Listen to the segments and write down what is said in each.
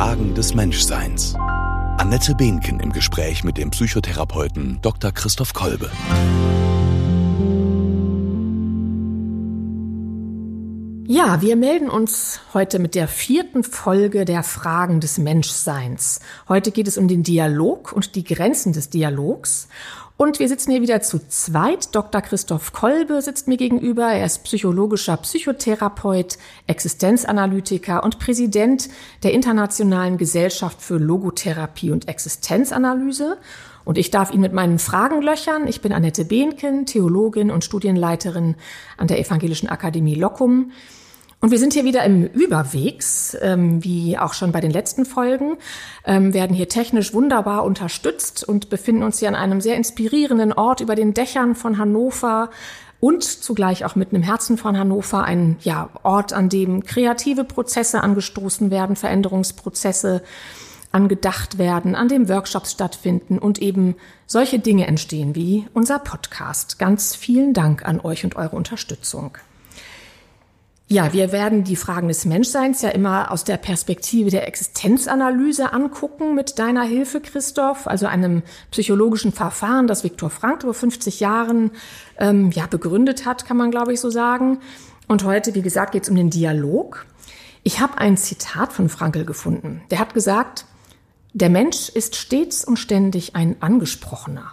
Fragen des Menschseins. Annette Behnken im Gespräch mit dem Psychotherapeuten Dr. Christoph Kolbe. Ja, wir melden uns heute mit der vierten Folge der Fragen des Menschseins. Heute geht es um den Dialog und die Grenzen des Dialogs. Und wir sitzen hier wieder zu zweit. Dr. Christoph Kolbe sitzt mir gegenüber. Er ist psychologischer Psychotherapeut, Existenzanalytiker und Präsident der Internationalen Gesellschaft für Logotherapie und Existenzanalyse. Und ich darf ihn mit meinen Fragen löchern. Ich bin Annette Behnken, Theologin und Studienleiterin an der Evangelischen Akademie Locum. Und wir sind hier wieder im Überwegs, ähm, wie auch schon bei den letzten Folgen, ähm, werden hier technisch wunderbar unterstützt und befinden uns hier an einem sehr inspirierenden Ort über den Dächern von Hannover und zugleich auch mitten im Herzen von Hannover, ein ja, Ort, an dem kreative Prozesse angestoßen werden, Veränderungsprozesse angedacht werden, an dem Workshops stattfinden und eben solche Dinge entstehen wie unser Podcast. Ganz vielen Dank an euch und eure Unterstützung. Ja, wir werden die Fragen des Menschseins ja immer aus der Perspektive der Existenzanalyse angucken mit deiner Hilfe, Christoph, also einem psychologischen Verfahren, das Viktor Frankl vor 50 Jahren ähm, ja begründet hat, kann man glaube ich so sagen. Und heute, wie gesagt, geht es um den Dialog. Ich habe ein Zitat von Frankl gefunden. Der hat gesagt, der Mensch ist stets und ständig ein Angesprochener.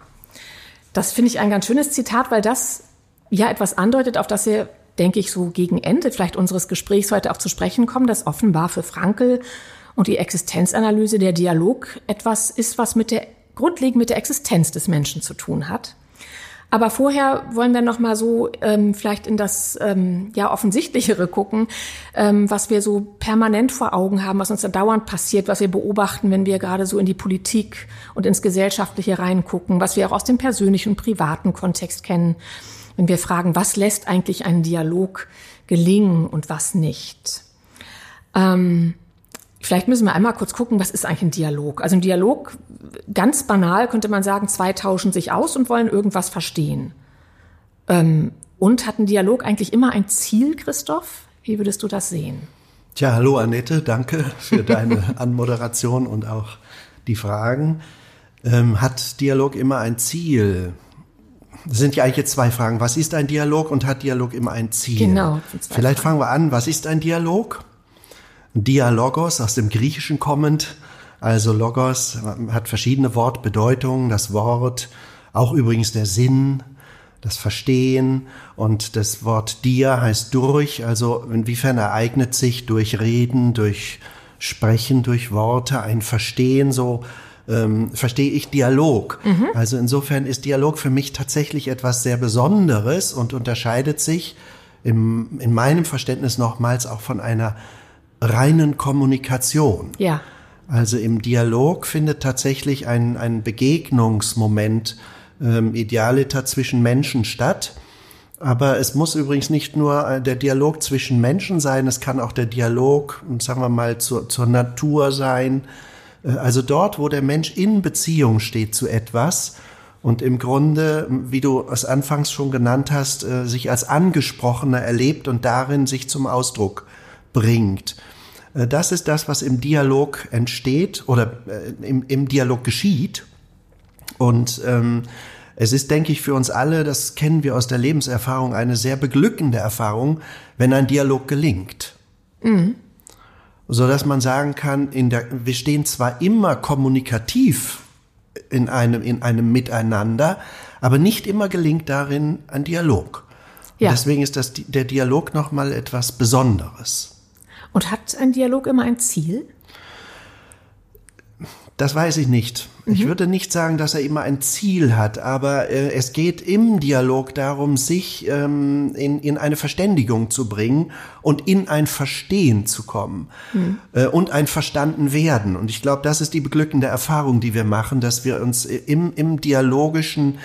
Das finde ich ein ganz schönes Zitat, weil das ja etwas andeutet, auf das wir denke ich, so gegen Ende vielleicht unseres Gesprächs heute auch zu sprechen kommen, dass offenbar für Frankel und die Existenzanalyse der Dialog etwas ist, was mit der grundlegend mit der Existenz des Menschen zu tun hat. Aber vorher wollen wir noch mal so ähm, vielleicht in das ähm, ja offensichtlichere gucken, ähm, was wir so permanent vor Augen haben, was uns da dauernd passiert, was wir beobachten, wenn wir gerade so in die Politik und ins Gesellschaftliche reingucken, was wir auch aus dem persönlichen privaten Kontext kennen wenn wir fragen, was lässt eigentlich einen Dialog gelingen und was nicht. Ähm, vielleicht müssen wir einmal kurz gucken, was ist eigentlich ein Dialog? Also ein Dialog, ganz banal könnte man sagen, zwei tauschen sich aus und wollen irgendwas verstehen. Ähm, und hat ein Dialog eigentlich immer ein Ziel, Christoph? Wie würdest du das sehen? Tja, hallo Annette, danke für deine Anmoderation und auch die Fragen. Ähm, hat Dialog immer ein Ziel? Das sind ja eigentlich jetzt zwei Fragen. Was ist ein Dialog und hat Dialog immer ein Ziel? Genau. Vielleicht fangen wir an. Was ist ein Dialog? Dialogos aus dem Griechischen kommend. Also Logos hat verschiedene Wortbedeutungen. Das Wort, auch übrigens der Sinn, das Verstehen und das Wort dia heißt durch. Also inwiefern ereignet sich durch Reden, durch Sprechen, durch Worte ein Verstehen so ähm, verstehe ich Dialog. Mhm. Also insofern ist Dialog für mich tatsächlich etwas sehr Besonderes und unterscheidet sich im, in meinem Verständnis nochmals auch von einer reinen Kommunikation. Ja. Also im Dialog findet tatsächlich ein, ein Begegnungsmoment ähm, idealiter zwischen Menschen statt. Aber es muss übrigens nicht nur der Dialog zwischen Menschen sein, es kann auch der Dialog, sagen wir mal, zur, zur Natur sein, äh, also dort, wo der Mensch in Beziehung steht zu etwas und im Grunde, wie du es anfangs schon genannt hast, äh, sich als Angesprochener erlebt und darin sich zum Ausdruck bringt. Äh, das ist das, was im Dialog entsteht oder im, im Dialog geschieht. Und ähm, es ist, denke ich, für uns alle, das kennen wir aus der Lebenserfahrung, eine sehr beglückende Erfahrung, wenn ein Dialog gelingt. Mhm so dass man sagen kann, in der, wir stehen zwar immer kommunikativ in einem, in einem Miteinander, aber nicht immer gelingt darin ein Dialog. Ja. deswegen ist das, der Dialog nochmal etwas Besonderes. Und hat ein Dialog immer ein Ziel? Das weiß ich nicht. Mhm. Ich würde nicht sagen, dass er immer ein Ziel hat, aber äh, es geht im Dialog darum, sich ähm, in, in eine Verständigung zu bringen und in ein Verstehen zu kommen mhm. äh, und ein Verstanden werden. Und ich glaube, das ist die beglückende Erfahrung, die wir machen, dass wir uns im, im dialogischen,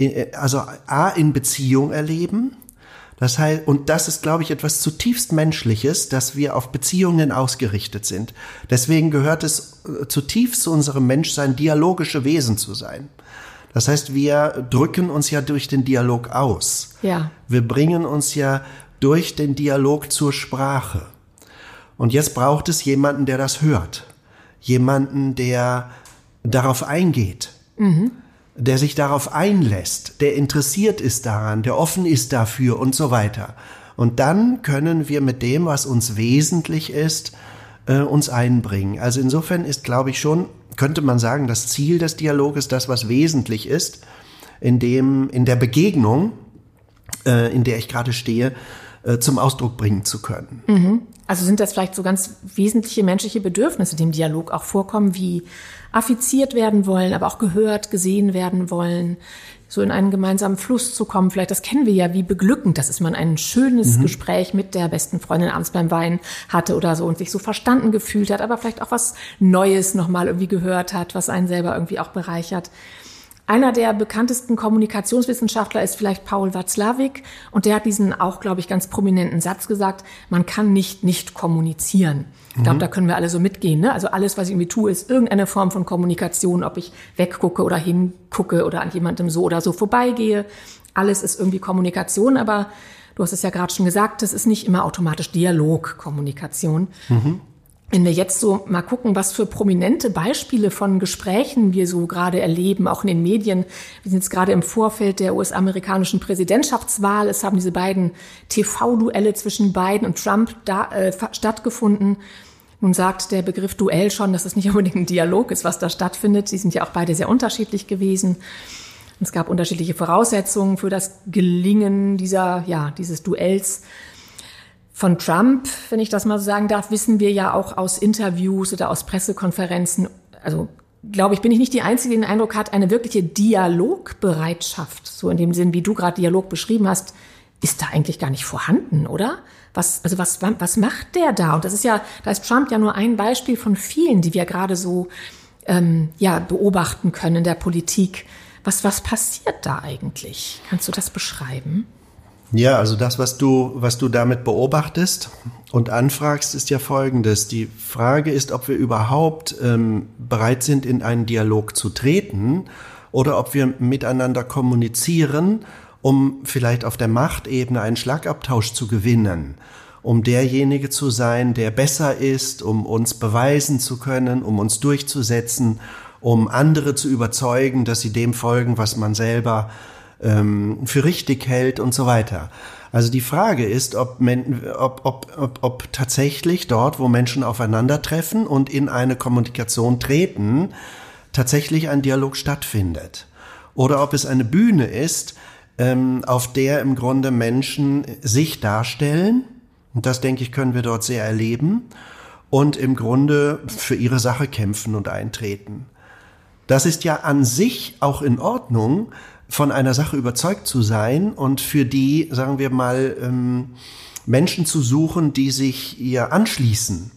äh, also A in Beziehung erleben, das heißt, und das ist, glaube ich, etwas zutiefst Menschliches, dass wir auf Beziehungen ausgerichtet sind. Deswegen gehört es äh, zutiefst zu unserem Menschsein, dialogische Wesen zu sein. Das heißt, wir drücken uns ja durch den Dialog aus. Ja. Wir bringen uns ja durch den Dialog zur Sprache. Und jetzt braucht es jemanden, der das hört. jemanden, der darauf eingeht, mhm. Der sich darauf einlässt, der interessiert ist daran, der offen ist dafür und so weiter. Und dann können wir mit dem, was uns wesentlich ist, äh, uns einbringen. Also insofern ist, glaube ich, schon, könnte man sagen, das Ziel des Dialoges, das, was wesentlich ist, in dem, in der Begegnung, äh, in der ich gerade stehe, äh, zum Ausdruck bringen zu können. Mhm. Also sind das vielleicht so ganz wesentliche menschliche Bedürfnisse, die im Dialog auch vorkommen, wie affiziert werden wollen, aber auch gehört, gesehen werden wollen, so in einen gemeinsamen Fluss zu kommen. Vielleicht, das kennen wir ja, wie beglückend das ist, man ein schönes mhm. Gespräch mit der besten Freundin abends beim Wein hatte oder so und sich so verstanden gefühlt hat, aber vielleicht auch was Neues nochmal irgendwie gehört hat, was einen selber irgendwie auch bereichert. Einer der bekanntesten Kommunikationswissenschaftler ist vielleicht Paul Watzlawick und der hat diesen auch, glaube ich, ganz prominenten Satz gesagt, man kann nicht nicht kommunizieren. Ich glaube, mhm. da können wir alle so mitgehen. Ne? Also alles, was ich irgendwie tue, ist irgendeine Form von Kommunikation, ob ich weggucke oder hingucke oder an jemandem so oder so vorbeigehe. Alles ist irgendwie Kommunikation, aber du hast es ja gerade schon gesagt, das ist nicht immer automatisch Dialogkommunikation. Mhm. Wenn wir jetzt so mal gucken, was für prominente Beispiele von Gesprächen wir so gerade erleben, auch in den Medien. Wir sind jetzt gerade im Vorfeld der US-amerikanischen Präsidentschaftswahl. Es haben diese beiden TV-Duelle zwischen Biden und Trump da, äh, stattgefunden. Nun sagt der Begriff Duell schon, dass es nicht unbedingt ein Dialog ist, was da stattfindet. Sie sind ja auch beide sehr unterschiedlich gewesen. Es gab unterschiedliche Voraussetzungen für das Gelingen dieser, ja, dieses Duells. Von Trump, wenn ich das mal so sagen darf, wissen wir ja auch aus Interviews oder aus Pressekonferenzen, also glaube ich, bin ich nicht die Einzige, die den Eindruck hat, eine wirkliche Dialogbereitschaft, so in dem Sinn, wie du gerade Dialog beschrieben hast, ist da eigentlich gar nicht vorhanden, oder? Was, also was, was macht der da? Und das ist ja, da ist Trump ja nur ein Beispiel von vielen, die wir gerade so ähm, ja, beobachten können in der Politik. Was, was passiert da eigentlich? Kannst du das beschreiben? Ja, also das, was du, was du damit beobachtest und anfragst, ist ja folgendes. Die Frage ist, ob wir überhaupt ähm, bereit sind, in einen Dialog zu treten oder ob wir miteinander kommunizieren, um vielleicht auf der Machtebene einen Schlagabtausch zu gewinnen, um derjenige zu sein, der besser ist, um uns beweisen zu können, um uns durchzusetzen, um andere zu überzeugen, dass sie dem folgen, was man selber ähm, für richtig hält und so weiter. Also die Frage ist, ob, ob, ob, ob, ob tatsächlich dort, wo Menschen aufeinandertreffen und in eine Kommunikation treten, tatsächlich ein Dialog stattfindet. Oder ob es eine Bühne ist, ähm, auf der im Grunde Menschen sich darstellen. Und das, denke ich, können wir dort sehr erleben. Und im Grunde für ihre Sache kämpfen und eintreten. Das ist ja an sich auch in Ordnung, von einer Sache überzeugt zu sein und für die, sagen wir mal, ähm, Menschen zu suchen, die sich ihr anschließen.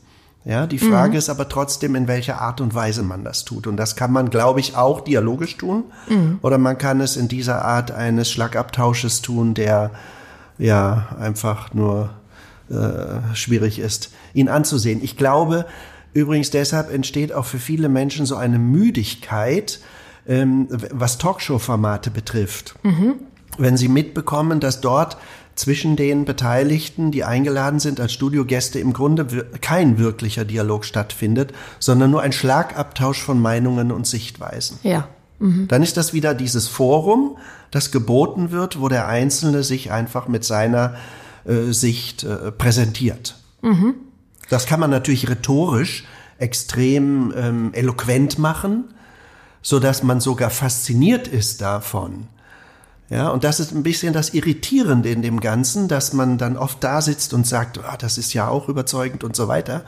Ja, die Frage mhm. ist aber trotzdem, in welcher Art und Weise man das tut. Und das kann man, glaube ich, auch dialogisch tun. Mhm. Oder man kann es in dieser Art eines Schlagabtausches tun, der ja einfach nur äh, schwierig ist, ihn anzusehen. Ich glaube, übrigens deshalb entsteht auch für viele Menschen so eine Müdigkeit, ähm, was Talkshow-Formate betrifft. Mhm. Wenn Sie mitbekommen, dass dort zwischen den Beteiligten, die eingeladen sind als Studiogäste, im Grunde kein wirklicher Dialog stattfindet, sondern nur ein Schlagabtausch von Meinungen und Sichtweisen. Ja. Mhm. Dann ist das wieder dieses Forum, das geboten wird, wo der Einzelne sich einfach mit seiner äh, Sicht äh, präsentiert. Mhm. Das kann man natürlich rhetorisch extrem ähm, eloquent machen so dass man sogar fasziniert ist davon. Ja, und das ist ein bisschen das Irritierende in dem Ganzen, dass man dann oft da sitzt und sagt, ah, das ist ja auch überzeugend und so weiter.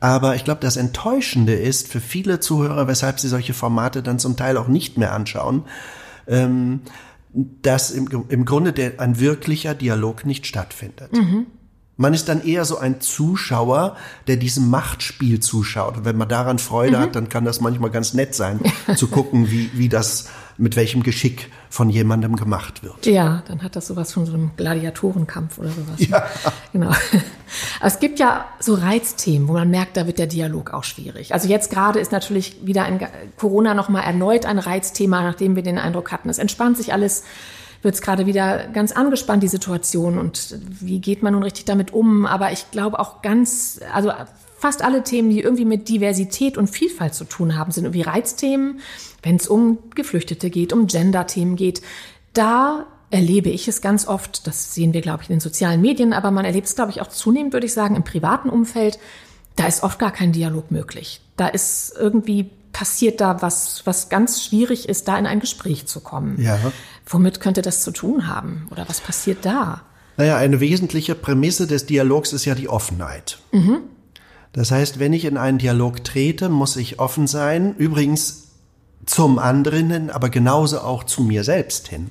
Aber ich glaube, das Enttäuschende ist für viele Zuhörer, weshalb sie solche Formate dann zum Teil auch nicht mehr anschauen, ähm, dass im, im Grunde der, ein wirklicher Dialog nicht stattfindet. Mhm. Man ist dann eher so ein Zuschauer, der diesem Machtspiel zuschaut. Und wenn man daran Freude mhm. hat, dann kann das manchmal ganz nett sein, zu gucken, wie, wie das, mit welchem Geschick von jemandem gemacht wird. Ja, dann hat das sowas von so einem Gladiatorenkampf oder sowas. Ne? Ja. Genau. Aber es gibt ja so Reizthemen, wo man merkt, da wird der Dialog auch schwierig. Also jetzt gerade ist natürlich wieder ein Corona nochmal erneut ein Reizthema, nachdem wir den Eindruck hatten, es entspannt sich alles wird es gerade wieder ganz angespannt, die Situation. Und wie geht man nun richtig damit um? Aber ich glaube auch ganz, also fast alle Themen, die irgendwie mit Diversität und Vielfalt zu tun haben, sind irgendwie Reizthemen. Wenn es um Geflüchtete geht, um Gender-Themen geht, da erlebe ich es ganz oft, das sehen wir, glaube ich, in den sozialen Medien, aber man erlebt es, glaube ich, auch zunehmend, würde ich sagen, im privaten Umfeld, da ist oft gar kein Dialog möglich. Da ist irgendwie passiert da was, was ganz schwierig ist, da in ein Gespräch zu kommen. Ja. Womit könnte das zu tun haben? Oder was passiert da? Naja, eine wesentliche Prämisse des Dialogs ist ja die Offenheit. Mhm. Das heißt, wenn ich in einen Dialog trete, muss ich offen sein. Übrigens zum anderen hin, aber genauso auch zu mir selbst hin.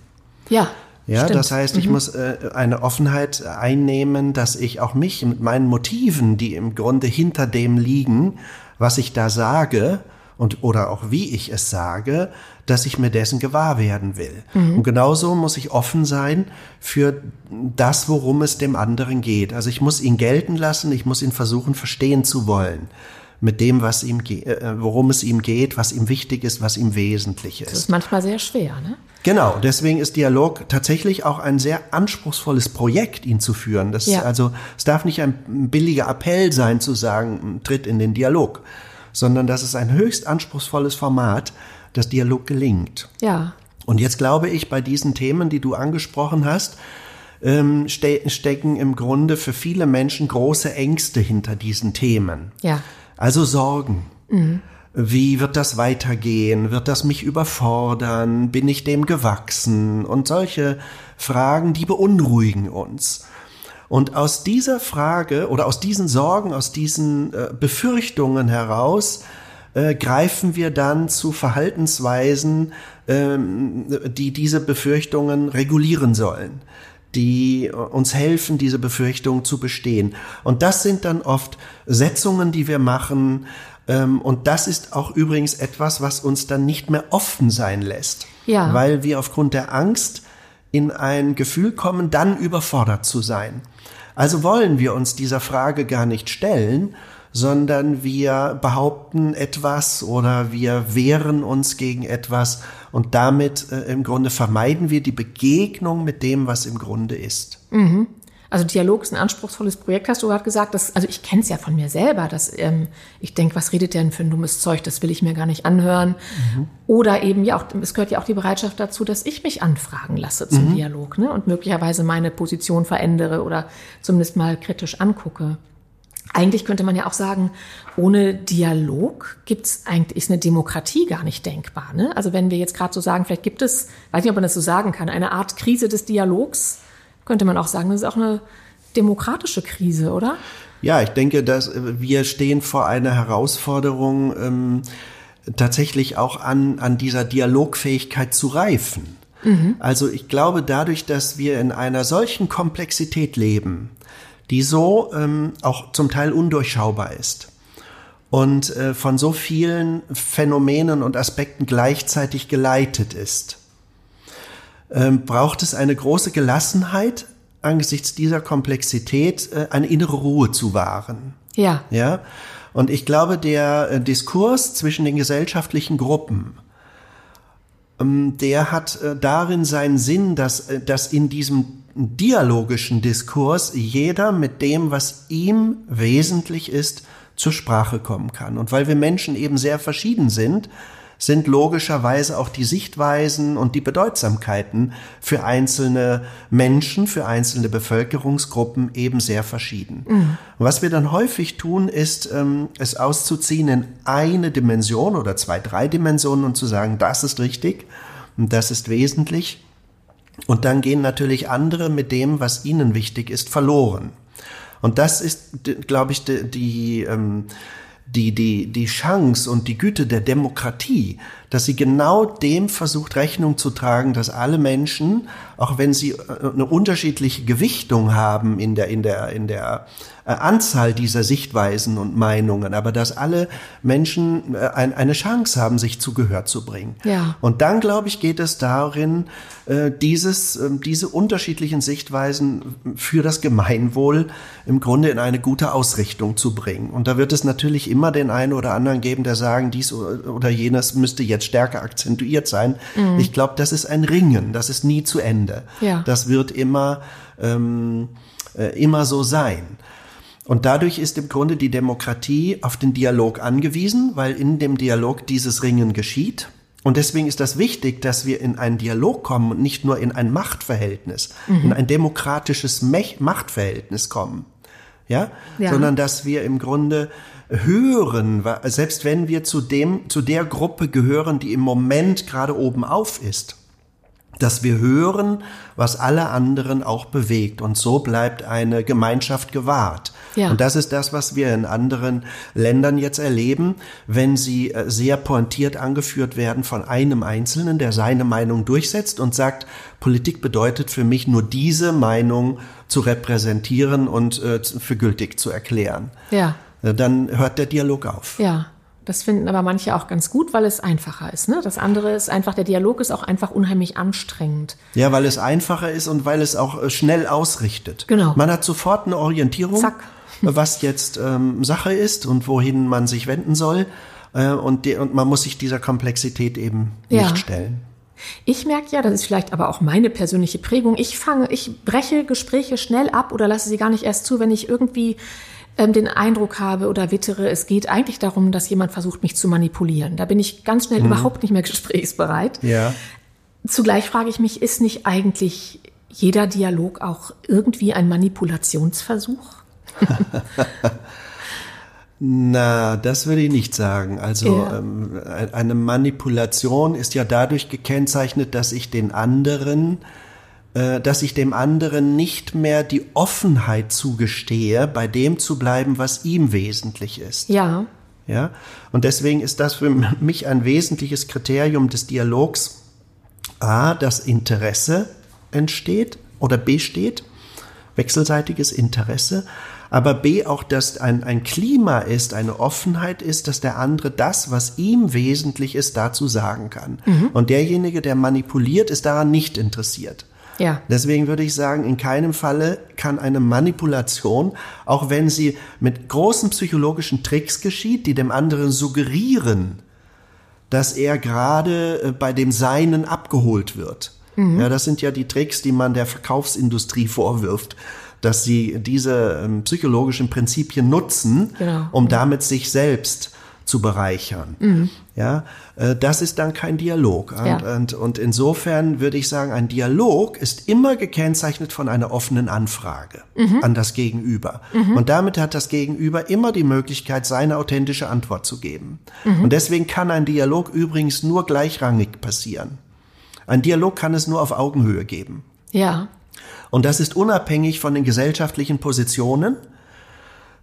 Ja. Ja, Stimmt. das heißt, ich mhm. muss äh, eine Offenheit einnehmen, dass ich auch mich mit meinen Motiven, die im Grunde hinter dem liegen, was ich da sage, und oder auch wie ich es sage, dass ich mir dessen gewahr werden will. Mhm. Und genauso muss ich offen sein für das, worum es dem anderen geht. Also ich muss ihn gelten lassen, ich muss ihn versuchen verstehen zu wollen mit dem, was ihm, äh, worum es ihm geht, was ihm wichtig ist, was ihm wesentlich ist. Das ist manchmal sehr schwer, ne? Genau, deswegen ist Dialog tatsächlich auch ein sehr anspruchsvolles Projekt, ihn zu führen. Das ja. also, es darf nicht ein billiger Appell sein, zu sagen, tritt in den Dialog, sondern das ist ein höchst anspruchsvolles Format, das Dialog gelingt. Ja. Und jetzt glaube ich, bei diesen Themen, die du angesprochen hast, ähm, ste stecken im Grunde für viele Menschen große Ängste hinter diesen Themen. Ja. Also Sorgen. Mhm. Wie wird das weitergehen? Wird das mich überfordern? Bin ich dem gewachsen? Und solche Fragen, die beunruhigen uns. Und aus dieser Frage oder aus diesen Sorgen, aus diesen äh, Befürchtungen heraus äh, greifen wir dann zu Verhaltensweisen, ähm, die diese Befürchtungen regulieren sollen die uns helfen, diese Befürchtungen zu bestehen. Und das sind dann oft Setzungen, die wir machen. Ähm, und das ist auch übrigens etwas, was uns dann nicht mehr offen sein lässt. Ja. Weil wir aufgrund der Angst in ein Gefühl kommen, dann überfordert zu sein. Also wollen wir uns dieser Frage gar nicht stellen, sondern wir behaupten etwas oder wir wehren uns gegen etwas und damit äh, im Grunde vermeiden wir die Begegnung mit dem, was im Grunde ist. Mhm. Also Dialog ist ein anspruchsvolles Projekt, hast du gerade gesagt. Das, also ich kenne es ja von mir selber, dass ähm, ich denke, was redet der denn für ein dummes Zeug, das will ich mir gar nicht anhören. Mhm. Oder eben ja auch, es gehört ja auch die Bereitschaft dazu, dass ich mich anfragen lasse zum mhm. Dialog ne? und möglicherweise meine Position verändere oder zumindest mal kritisch angucke. Eigentlich könnte man ja auch sagen, ohne Dialog gibt's eigentlich ist eine Demokratie gar nicht denkbar. Ne? Also wenn wir jetzt gerade so sagen, vielleicht gibt es, weiß nicht, ob man das so sagen kann, eine Art Krise des Dialogs, könnte man auch sagen, das ist auch eine demokratische Krise, oder? Ja, ich denke, dass wir stehen vor einer Herausforderung, ähm, tatsächlich auch an, an dieser Dialogfähigkeit zu reifen. Mhm. Also ich glaube, dadurch, dass wir in einer solchen Komplexität leben, die so ähm, auch zum Teil undurchschaubar ist und äh, von so vielen Phänomenen und Aspekten gleichzeitig geleitet ist, ähm, braucht es eine große Gelassenheit, angesichts dieser Komplexität äh, eine innere Ruhe zu wahren. Ja. Ja. Und ich glaube, der äh, Diskurs zwischen den gesellschaftlichen Gruppen, ähm, der hat äh, darin seinen Sinn, dass, äh, dass in diesem dialogischen Diskurs jeder mit dem, was ihm wesentlich ist, zur Sprache kommen kann. Und weil wir Menschen eben sehr verschieden sind, sind logischerweise auch die Sichtweisen und die Bedeutsamkeiten für einzelne Menschen, für einzelne Bevölkerungsgruppen eben sehr verschieden. Mhm. Was wir dann häufig tun, ist, ähm, es auszuziehen in eine Dimension oder zwei, drei Dimensionen und zu sagen, das ist richtig und das ist wesentlich. Und dann gehen natürlich andere mit dem, was ihnen wichtig ist, verloren. Und das ist, glaube ich, die, die ähm, die, die, die Chance und die Güte der Demokratie, dass sie genau dem versucht Rechnung zu tragen, dass alle Menschen, auch wenn sie äh, eine unterschiedliche Gewichtung haben in der, in der, in der äh, Anzahl dieser Sichtweisen und Meinungen, aber dass alle Menschen äh, eine Chance haben, sich zu Gehör zu bringen. Ja. Und dann, glaube ich, geht es darin, dieses, diese unterschiedlichen Sichtweisen für das Gemeinwohl im Grunde in eine gute Ausrichtung zu bringen. Und da wird es natürlich immer den einen oder anderen geben, der sagen, dies oder jenes müsste jetzt stärker akzentuiert sein. Mhm. Ich glaube, das ist ein Ringen, das ist nie zu Ende. Ja. Das wird immer, ähm, äh, immer so sein. Und dadurch ist im Grunde die Demokratie auf den Dialog angewiesen, weil in dem Dialog dieses Ringen geschieht. Und deswegen ist das wichtig, dass wir in einen Dialog kommen und nicht nur in ein Machtverhältnis, mhm. in ein demokratisches Machtverhältnis kommen. Ja? ja? Sondern dass wir im Grunde hören, selbst wenn wir zu dem, zu der Gruppe gehören, die im Moment gerade oben auf ist dass wir hören, was alle anderen auch bewegt. Und so bleibt eine Gemeinschaft gewahrt. Ja. Und das ist das, was wir in anderen Ländern jetzt erleben, wenn sie äh, sehr pointiert angeführt werden von einem Einzelnen, der seine Meinung durchsetzt und sagt, Politik bedeutet für mich nur diese Meinung zu repräsentieren und äh, für gültig zu erklären. Ja. Äh, dann hört der Dialog auf. Ja. Das finden aber manche auch ganz gut, weil es einfacher ist. Ne? Das andere ist einfach, der Dialog ist auch einfach unheimlich anstrengend. Ja, weil es einfacher ist und weil es auch äh, schnell ausrichtet. Genau. Man hat sofort eine Orientierung, Zack. was jetzt ähm, Sache ist und wohin man sich wenden soll. Äh, und, die, und man muss sich dieser Komplexität eben ja. nicht stellen. Ich merke ja, das ist vielleicht aber auch meine persönliche Prägung. Ich fange, ich breche Gespräche schnell ab oder lasse sie gar nicht erst zu, wenn ich irgendwie ähm, den Eindruck habe oder wittere, es geht eigentlich darum, dass jemand versucht, mich zu manipulieren. Da bin ich ganz schnell mhm. überhaupt nicht mehr gesprächsbereit. Ja. Zugleich frage ich mich, ist nicht eigentlich jeder Dialog auch irgendwie ein Manipulationsversuch? Na, das würde ich nicht sagen. Also ja. ähm, eine Manipulation ist ja dadurch gekennzeichnet, dass ich den anderen dass ich dem anderen nicht mehr die Offenheit zugestehe, bei dem zu bleiben, was ihm wesentlich ist. Ja. Ja. Und deswegen ist das für mich ein wesentliches Kriterium des Dialogs. A, das Interesse entsteht oder besteht, wechselseitiges Interesse, aber B auch, dass ein, ein Klima ist, eine Offenheit ist, dass der andere das, was ihm wesentlich ist, dazu sagen kann. Mhm. Und derjenige, der manipuliert, ist daran nicht interessiert. Ja. Deswegen würde ich sagen, in keinem Falle kann eine Manipulation, auch wenn sie mit großen psychologischen Tricks geschieht, die dem anderen suggerieren, dass er gerade äh, bei dem Seinen abgeholt wird. Mhm. Ja, das sind ja die Tricks, die man der Verkaufsindustrie vorwirft, dass sie diese ähm, psychologischen Prinzipien nutzen, genau. um damit sich selbst zu bereichern. Mhm. Ja, äh, das ist dann kein Dialog. Ja. Und, und, und, insofern würde ich sagen, ein Dialog ist immer gekennzeichnet von einer offenen Anfrage mhm. an das Gegenüber. Mhm. Und damit hat das Gegenüber immer die Möglichkeit, seine authentische Antwort zu geben. Mhm. Und deswegen kann ein Dialog übrigens nur gleichrangig passieren. Ein Dialog kann es nur auf Augenhöhe geben. Ja. Und das ist unabhängig von den gesellschaftlichen Positionen,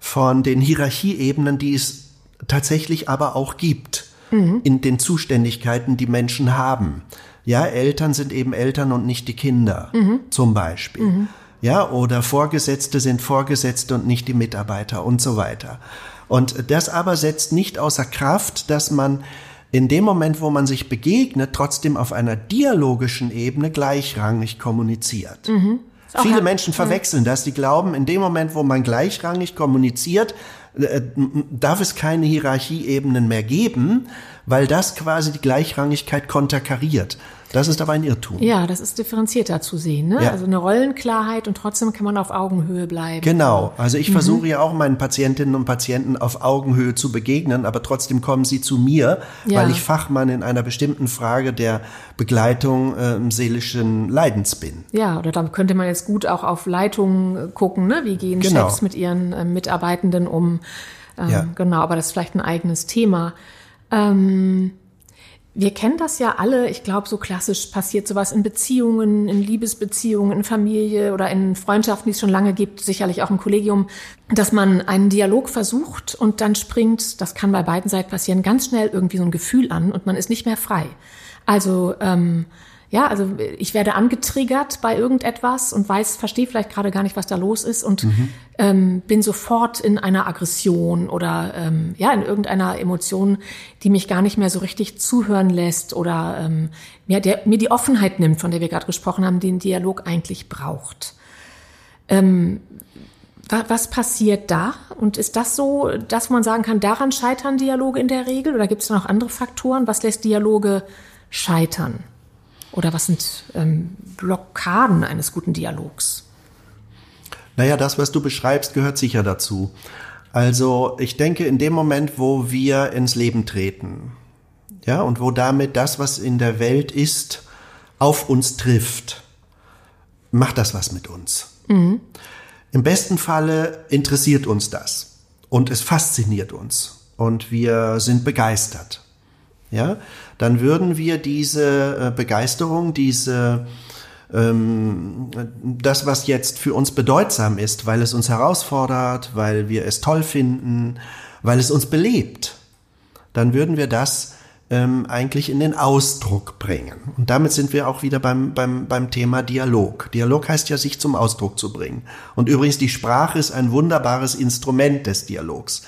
von den Hierarchieebenen, die es tatsächlich aber auch gibt mhm. in den Zuständigkeiten, die Menschen haben. Ja, Eltern sind eben Eltern und nicht die Kinder, mhm. zum Beispiel. Mhm. Ja, oder Vorgesetzte sind Vorgesetzte und nicht die Mitarbeiter und so weiter. Und das aber setzt nicht außer Kraft, dass man in dem Moment, wo man sich begegnet, trotzdem auf einer dialogischen Ebene gleichrangig kommuniziert. Mhm. Viele Menschen verwechseln das. Die glauben, in dem Moment, wo man gleichrangig kommuniziert, äh, darf es keine Hierarchieebenen mehr geben, weil das quasi die Gleichrangigkeit konterkariert. Das ist aber ein Irrtum. Ja, das ist differenzierter zu sehen. Ne? Ja. Also eine Rollenklarheit und trotzdem kann man auf Augenhöhe bleiben. Genau. Also ich mhm. versuche ja auch meinen Patientinnen und Patienten auf Augenhöhe zu begegnen, aber trotzdem kommen sie zu mir, ja. weil ich Fachmann in einer bestimmten Frage der Begleitung äh, seelischen Leidens bin. Ja, oder da könnte man jetzt gut auch auf Leitungen gucken. Ne? Wie gehen genau. Chefs mit ihren äh, Mitarbeitenden um? Ähm, ja. Genau, aber das ist vielleicht ein eigenes Thema. Ähm, wir kennen das ja alle. Ich glaube, so klassisch passiert sowas in Beziehungen, in Liebesbeziehungen, in Familie oder in Freundschaften, die es schon lange gibt, sicherlich auch im Kollegium, dass man einen Dialog versucht und dann springt, das kann bei beiden Seiten passieren, ganz schnell irgendwie so ein Gefühl an und man ist nicht mehr frei. Also ähm, ja, also ich werde angetriggert bei irgendetwas und weiß, verstehe vielleicht gerade gar nicht, was da los ist und mhm. ähm, bin sofort in einer Aggression oder ähm, ja in irgendeiner Emotion, die mich gar nicht mehr so richtig zuhören lässt oder ähm, mir, der, mir die Offenheit nimmt, von der wir gerade gesprochen haben, den Dialog eigentlich braucht. Ähm, was passiert da? Und ist das so, dass man sagen kann, daran scheitern Dialoge in der Regel? Oder gibt es noch andere Faktoren? Was lässt Dialoge scheitern? Oder was sind ähm, Blockaden eines guten Dialogs? Naja, das, was du beschreibst, gehört sicher dazu. Also ich denke, in dem Moment, wo wir ins Leben treten, ja, und wo damit das, was in der Welt ist, auf uns trifft, macht das was mit uns. Mhm. Im besten Falle interessiert uns das und es fasziniert uns und wir sind begeistert. Ja, dann würden wir diese äh, Begeisterung, diese ähm, das, was jetzt für uns bedeutsam ist, weil es uns herausfordert, weil wir es toll finden, weil es uns belebt, dann würden wir das ähm, eigentlich in den Ausdruck bringen. Und damit sind wir auch wieder beim, beim, beim Thema Dialog. Dialog heißt ja, sich zum Ausdruck zu bringen. Und übrigens, die Sprache ist ein wunderbares Instrument des Dialogs.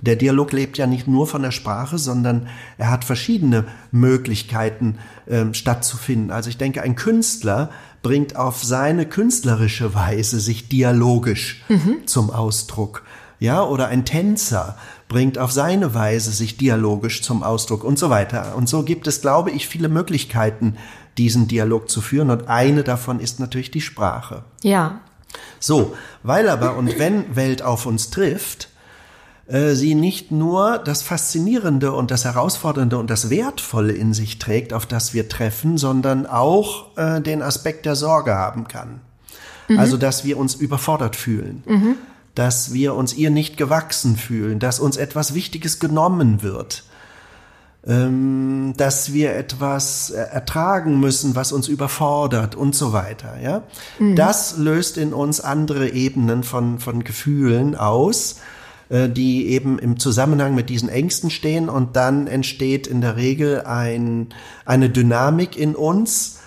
Der Dialog lebt ja nicht nur von der Sprache, sondern er hat verschiedene Möglichkeiten ähm, stattzufinden. Also ich denke, ein Künstler bringt auf seine künstlerische Weise sich dialogisch mhm. zum Ausdruck. Ja, oder ein Tänzer bringt auf seine Weise sich dialogisch zum Ausdruck und so weiter. Und so gibt es, glaube ich, viele Möglichkeiten, diesen Dialog zu führen. Und eine davon ist natürlich die Sprache. Ja. So, weil aber und wenn Welt auf uns trifft, äh, sie nicht nur das Faszinierende und das Herausfordernde und das Wertvolle in sich trägt, auf das wir treffen, sondern auch äh, den Aspekt der Sorge haben kann. Mhm. Also, dass wir uns überfordert fühlen. Mhm dass wir uns ihr nicht gewachsen fühlen, dass uns etwas Wichtiges genommen wird, ähm, dass wir etwas ertragen müssen, was uns überfordert und so weiter. Ja, mhm. das löst in uns andere Ebenen von von Gefühlen aus, äh, die eben im Zusammenhang mit diesen Ängsten stehen und dann entsteht in der Regel ein eine Dynamik in uns,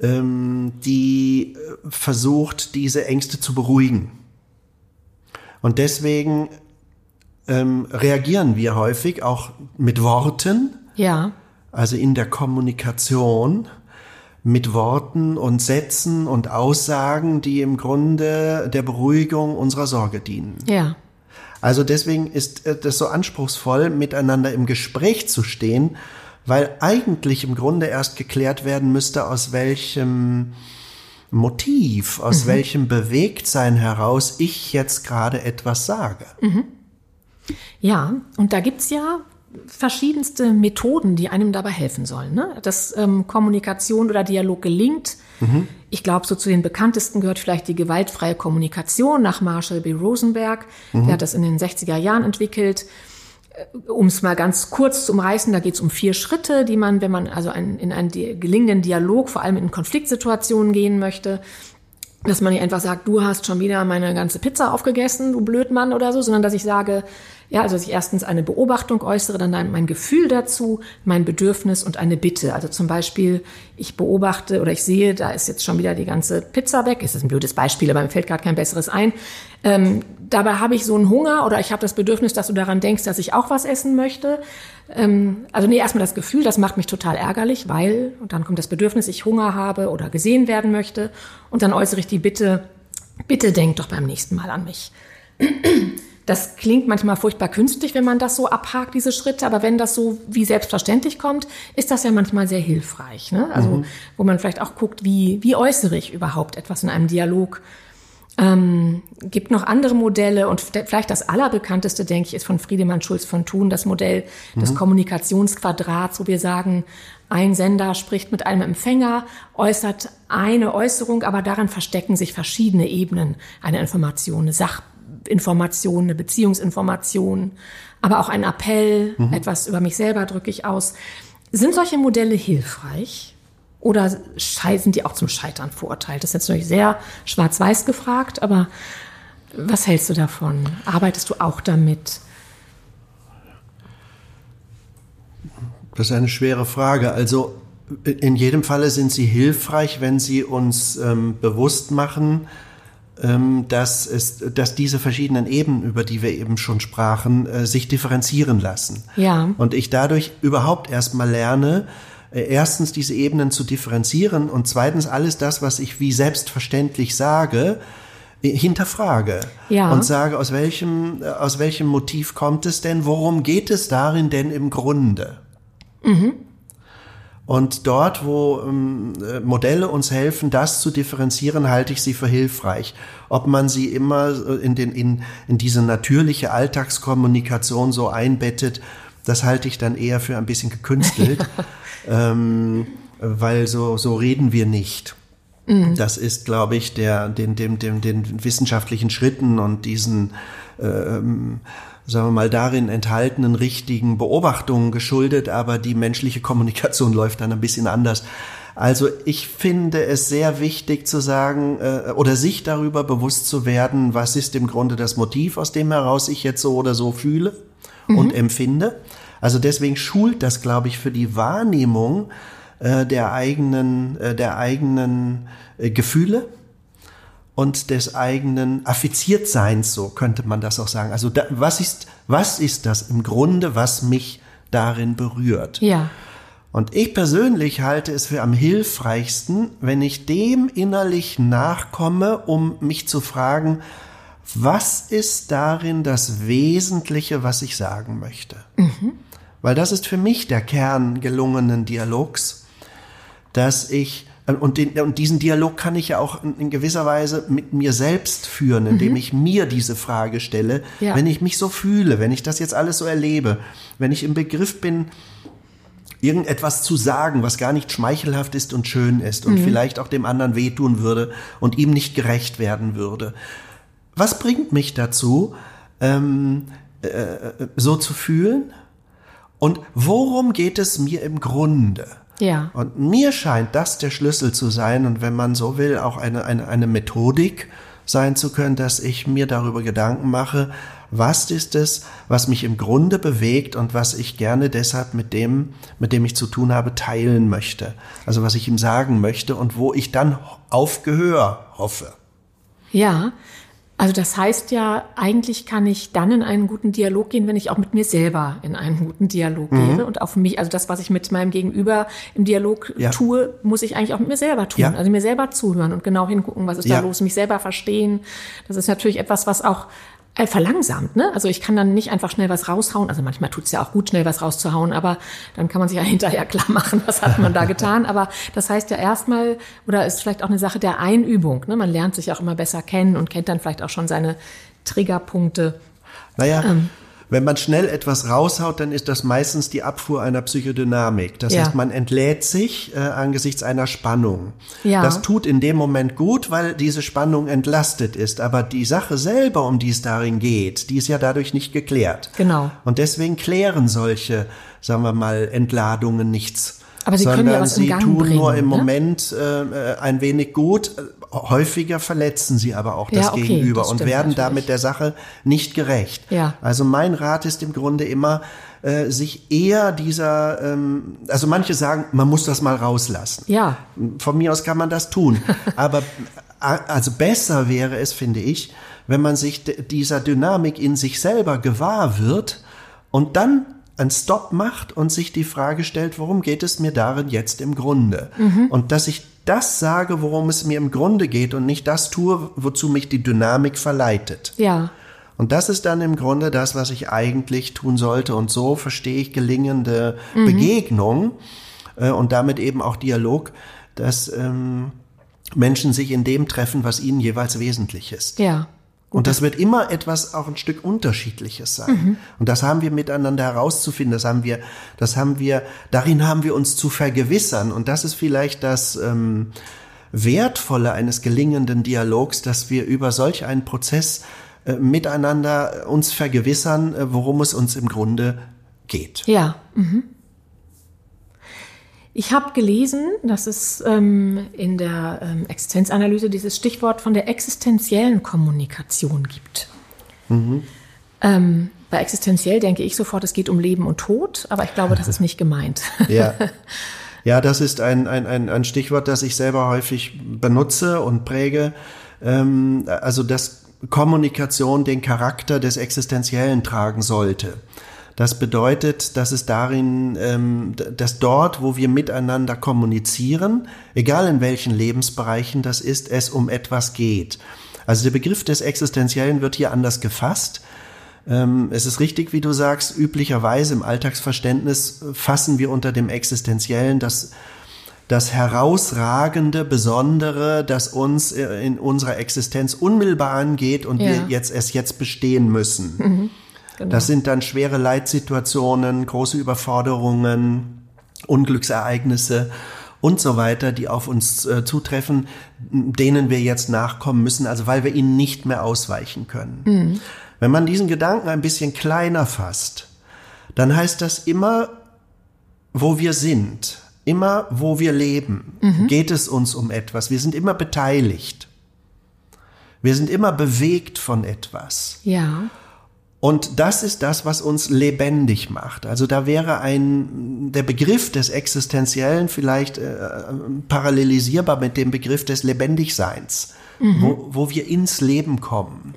ähm, die äh, versucht, diese Ängste zu beruhigen. Und deswegen ähm, reagieren wir häufig auch mit Worten. Ja. Also in der Kommunikation mit Worten und Sätzen und Aussagen, die im Grunde der Beruhigung unserer Sorge dienen. Ja. Also deswegen ist äh, das so anspruchsvoll, miteinander im Gespräch zu stehen, weil eigentlich im Grunde erst geklärt werden müsste, aus welchem Motiv, aus mhm. welchem Bewegtsein heraus ich jetzt gerade etwas sage. Mhm. Ja, und da gibt's ja verschiedenste Methoden, die einem dabei helfen sollen. Ne? Dass ähm, Kommunikation oder Dialog gelingt. Mhm. Ich glaube, so zu den bekanntesten gehört vielleicht die gewaltfreie Kommunikation nach Marshall B. Rosenberg. Mhm. Der hat das in den 60er Jahren entwickelt um es mal ganz kurz zu umreißen, da geht es um vier Schritte, die man, wenn man also ein, in einen gelingenden Dialog, vor allem in Konfliktsituationen gehen möchte, dass man nicht einfach sagt, du hast schon wieder meine ganze Pizza aufgegessen, du Blödmann oder so, sondern dass ich sage, ja, also dass ich erstens eine Beobachtung äußere, dann mein Gefühl dazu, mein Bedürfnis und eine Bitte. Also zum Beispiel, ich beobachte oder ich sehe, da ist jetzt schon wieder die ganze Pizza weg. Ist das ein blödes Beispiel, aber mir fällt gerade kein besseres ein. Ähm, dabei habe ich so einen Hunger oder ich habe das Bedürfnis, dass du daran denkst, dass ich auch was essen möchte. Ähm, also nee, erstmal das Gefühl, das macht mich total ärgerlich, weil, und dann kommt das Bedürfnis, ich Hunger habe oder gesehen werden möchte. Und dann äußere ich die Bitte, bitte denk doch beim nächsten Mal an mich. Das klingt manchmal furchtbar künstlich, wenn man das so abhakt, diese Schritte, aber wenn das so wie selbstverständlich kommt, ist das ja manchmal sehr hilfreich. Ne? Also, mhm. wo man vielleicht auch guckt, wie, wie äußere ich überhaupt etwas in einem Dialog. Ähm, gibt noch andere Modelle und vielleicht das allerbekannteste, denke ich, ist von Friedemann Schulz von Thun, das Modell mhm. des Kommunikationsquadrats, wo wir sagen, ein Sender spricht mit einem Empfänger, äußert eine Äußerung, aber daran verstecken sich verschiedene Ebenen einer Information, eine Sach Information, eine Beziehungsinformation, aber auch ein Appell, mhm. etwas über mich selber drücke ich aus. Sind solche Modelle hilfreich? Oder sind die auch zum Scheitern verurteilt? Das ist jetzt natürlich sehr schwarz-weiß gefragt, aber was hältst du davon? Arbeitest du auch damit? Das ist eine schwere Frage. Also in jedem Falle sind sie hilfreich, wenn sie uns ähm, bewusst machen, ähm, dass, es, dass diese verschiedenen Ebenen, über die wir eben schon sprachen, äh, sich differenzieren lassen. Ja. Und ich dadurch überhaupt erstmal lerne, erstens diese Ebenen zu differenzieren und zweitens alles das, was ich wie selbstverständlich sage, äh, hinterfrage ja. und sage, aus welchem, aus welchem Motiv kommt es denn, worum geht es darin denn im Grunde? Mhm. Und dort, wo ähm, äh, Modelle uns helfen, das zu differenzieren, halte ich sie für hilfreich. Ob man sie immer äh, in, den, in, in diese natürliche Alltagskommunikation so einbettet, das halte ich dann eher für ein bisschen gekünstelt, ähm, weil so, so reden wir nicht. Mhm. Das ist, glaube ich, der, den, dem, dem, den wissenschaftlichen Schritten und diesen ähm, sagen wir mal, darin enthaltenen richtigen Beobachtungen geschuldet, aber die menschliche Kommunikation läuft dann ein bisschen anders. Also ich finde es sehr wichtig zu sagen äh, oder sich darüber bewusst zu werden, was ist im Grunde das Motiv, aus dem heraus ich jetzt so oder so fühle mhm. und empfinde. Also deswegen schult das, glaube ich, für die Wahrnehmung äh, der eigenen, äh, der eigenen äh, Gefühle und des eigenen Affiziertseins, so könnte man das auch sagen. Also da, was ist, was ist das im Grunde, was mich darin berührt? Ja. Und ich persönlich halte es für am hilfreichsten, wenn ich dem innerlich nachkomme, um mich zu fragen, was ist darin das Wesentliche, was ich sagen möchte? Mhm. Weil das ist für mich der Kern gelungenen Dialogs, dass ich und, den, und diesen Dialog kann ich ja auch in, in gewisser Weise mit mir selbst führen, indem mhm. ich mir diese Frage stelle, ja. wenn ich mich so fühle, wenn ich das jetzt alles so erlebe, wenn ich im Begriff bin, irgendetwas zu sagen, was gar nicht schmeichelhaft ist und schön ist und mhm. vielleicht auch dem anderen wehtun würde und ihm nicht gerecht werden würde. Was bringt mich dazu, ähm, äh, äh so zu fühlen? Und worum geht es mir im Grunde? Ja. Und mir scheint das der Schlüssel zu sein und wenn man so will, auch eine, eine, eine Methodik sein zu können, dass ich mir darüber Gedanken mache, was ist es, was mich im Grunde bewegt und was ich gerne deshalb mit dem, mit dem ich zu tun habe, teilen möchte. Also was ich ihm sagen möchte und wo ich dann auf Gehör hoffe. Ja, also das heißt ja, eigentlich kann ich dann in einen guten Dialog gehen, wenn ich auch mit mir selber in einen guten Dialog mhm. gehe und auf mich, also das, was ich mit meinem Gegenüber im Dialog ja. tue, muss ich eigentlich auch mit mir selber tun. Ja. Also mir selber zuhören und genau hingucken, was ist ja. da los, mich selber verstehen. Das ist natürlich etwas, was auch äh, verlangsamt. Ne? Also ich kann dann nicht einfach schnell was raushauen. Also manchmal tut es ja auch gut, schnell was rauszuhauen, aber dann kann man sich ja hinterher klar machen, was hat man da getan. Aber das heißt ja erstmal, oder ist vielleicht auch eine Sache der Einübung. Ne? Man lernt sich auch immer besser kennen und kennt dann vielleicht auch schon seine Triggerpunkte. Naja, ähm. Wenn man schnell etwas raushaut, dann ist das meistens die Abfuhr einer Psychodynamik. Das ja. heißt, man entlädt sich äh, angesichts einer Spannung. Ja. Das tut in dem Moment gut, weil diese Spannung entlastet ist. Aber die Sache selber, um die es darin geht, die ist ja dadurch nicht geklärt. Genau. Und deswegen klären solche, sagen wir mal, Entladungen nichts. Aber sie sondern können ja was sie tun bringen, nur im ne? Moment äh, ein wenig gut häufiger verletzen sie aber auch das ja, okay, Gegenüber das und werden damit der Sache nicht gerecht. Ja. Also mein Rat ist im Grunde immer, äh, sich eher dieser, ähm, also manche sagen, man muss das mal rauslassen. Ja. Von mir aus kann man das tun. aber also besser wäre es, finde ich, wenn man sich dieser Dynamik in sich selber gewahr wird und dann einen Stopp macht und sich die Frage stellt, worum geht es mir darin jetzt im Grunde? Mhm. Und dass ich das sage, worum es mir im Grunde geht und nicht das tue, wozu mich die Dynamik verleitet. Ja. Und das ist dann im Grunde das, was ich eigentlich tun sollte. Und so verstehe ich gelingende mhm. Begegnung äh, und damit eben auch Dialog, dass ähm, Menschen sich in dem treffen, was ihnen jeweils wesentlich ist. Ja. Und das wird immer etwas auch ein Stück unterschiedliches sein. Mhm. Und das haben wir miteinander herauszufinden. Das haben wir, das haben wir, darin haben wir uns zu vergewissern. Und das ist vielleicht das ähm, Wertvolle eines gelingenden Dialogs, dass wir über solch einen Prozess äh, miteinander uns vergewissern, äh, worum es uns im Grunde geht. Ja. Mhm. Ich habe gelesen, dass es ähm, in der ähm, Existenzanalyse dieses Stichwort von der existenziellen Kommunikation gibt. Mhm. Ähm, bei existenziell denke ich sofort, es geht um Leben und Tod, aber ich glaube, das ist nicht gemeint. Ja. Ja, das ist ein, ein, ein, ein Stichwort, das ich selber häufig benutze und präge. Ähm, also, dass Kommunikation den Charakter des Existenziellen tragen sollte. Das bedeutet, dass es darin, ähm, dass dort, wo wir miteinander kommunizieren, egal in welchen Lebensbereichen das ist, es um etwas geht. Also der Begriff des Existenziellen wird hier anders gefasst. Ähm, es ist richtig, wie du sagst, üblicherweise im Alltagsverständnis fassen wir unter dem Existenziellen das, das Herausragende, Besondere, das uns äh, in unserer Existenz unmittelbar angeht und Ja. wir jetzt es jetzt bestehen müssen. Genau. Das sind dann schwere Leitsituationen, große Überforderungen, Unglücksereignisse und so weiter, die auf uns äh, zutreffen, denen wir jetzt nachkommen müssen, also weil wir ihnen nicht mehr ausweichen können. Wenn man diesen Gedanken ein bisschen kleiner fasst, dann heißt das immer, wo wir sind, immer wo wir leben, geht es uns um etwas. Wir sind immer beteiligt. Wir sind immer bewegt von etwas. ja. Und das ist das, was uns lebendig macht. Also da wäre ein, der Begriff des Existenziellen vielleicht äh, parallelisierbar mit dem Begriff des Lebendigseins, wo, wo wir ins Leben kommen.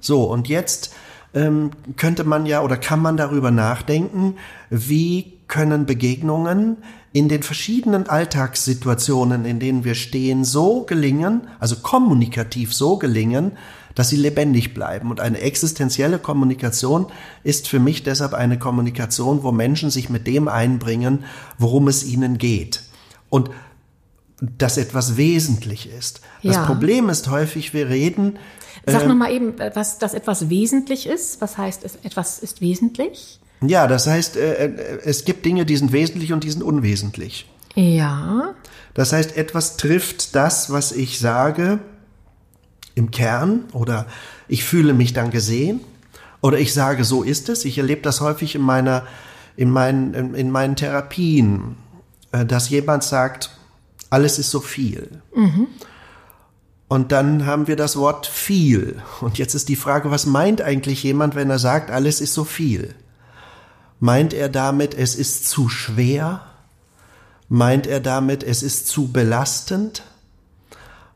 So, und jetzt ähm, könnte man ja oder kann man darüber nachdenken, wie können Begegnungen in den verschiedenen Alltagssituationen, in denen wir stehen, so gelingen, also kommunikativ so gelingen, dass sie lebendig bleiben. Und eine existenzielle Kommunikation ist für mich deshalb eine Kommunikation, wo Menschen sich mit dem einbringen, worum es ihnen geht. Und das etwas wesentlich ist. Das Ja. Problem ist häufig, wir reden, Sag Ähm. noch mal eben, äh, was das etwas wesentlich ist. Was heißt, es, etwas ist wesentlich? ja, das heißt, äh, äh, es gibt Dinge, die sind wesentlich und die sind unwesentlich. Ja. Das heißt, etwas trifft das, was ich sage, im Kern oder ich fühle mich dann gesehen oder ich sage, so ist es. Ich erlebe das häufig in meiner, in meinen, in, in meinen Therapien, äh, dass jemand sagt, alles ist so viel. Und dann haben wir das Wort viel. Und jetzt ist die Frage, was meint eigentlich jemand, wenn er sagt, alles ist so viel? Meint er damit, es ist zu schwer? Meint er damit, es ist zu belastend?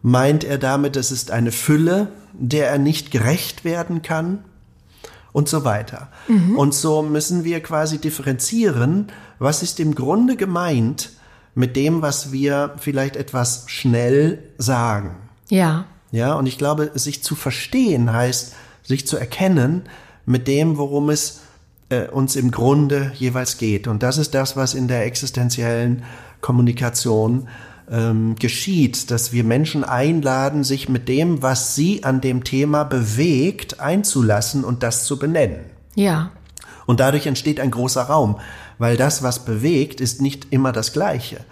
Meint er damit, es ist eine Fülle, der er nicht gerecht werden kann? Und so weiter. Und so müssen wir quasi differenzieren, was ist im Grunde gemeint mit dem, was wir vielleicht etwas schnell sagen. Ja. Ja, und ich glaube, sich zu verstehen heißt, sich zu erkennen mit dem, worum es äh, uns im Grunde jeweils geht. Und das ist das, was in der existenziellen Kommunikation ähm, geschieht, dass wir Menschen einladen, sich mit dem, was sie an dem Thema bewegt, einzulassen und das zu benennen. Ja. Und dadurch entsteht ein großer Raum, weil das, was bewegt, ist nicht immer das Gleiche.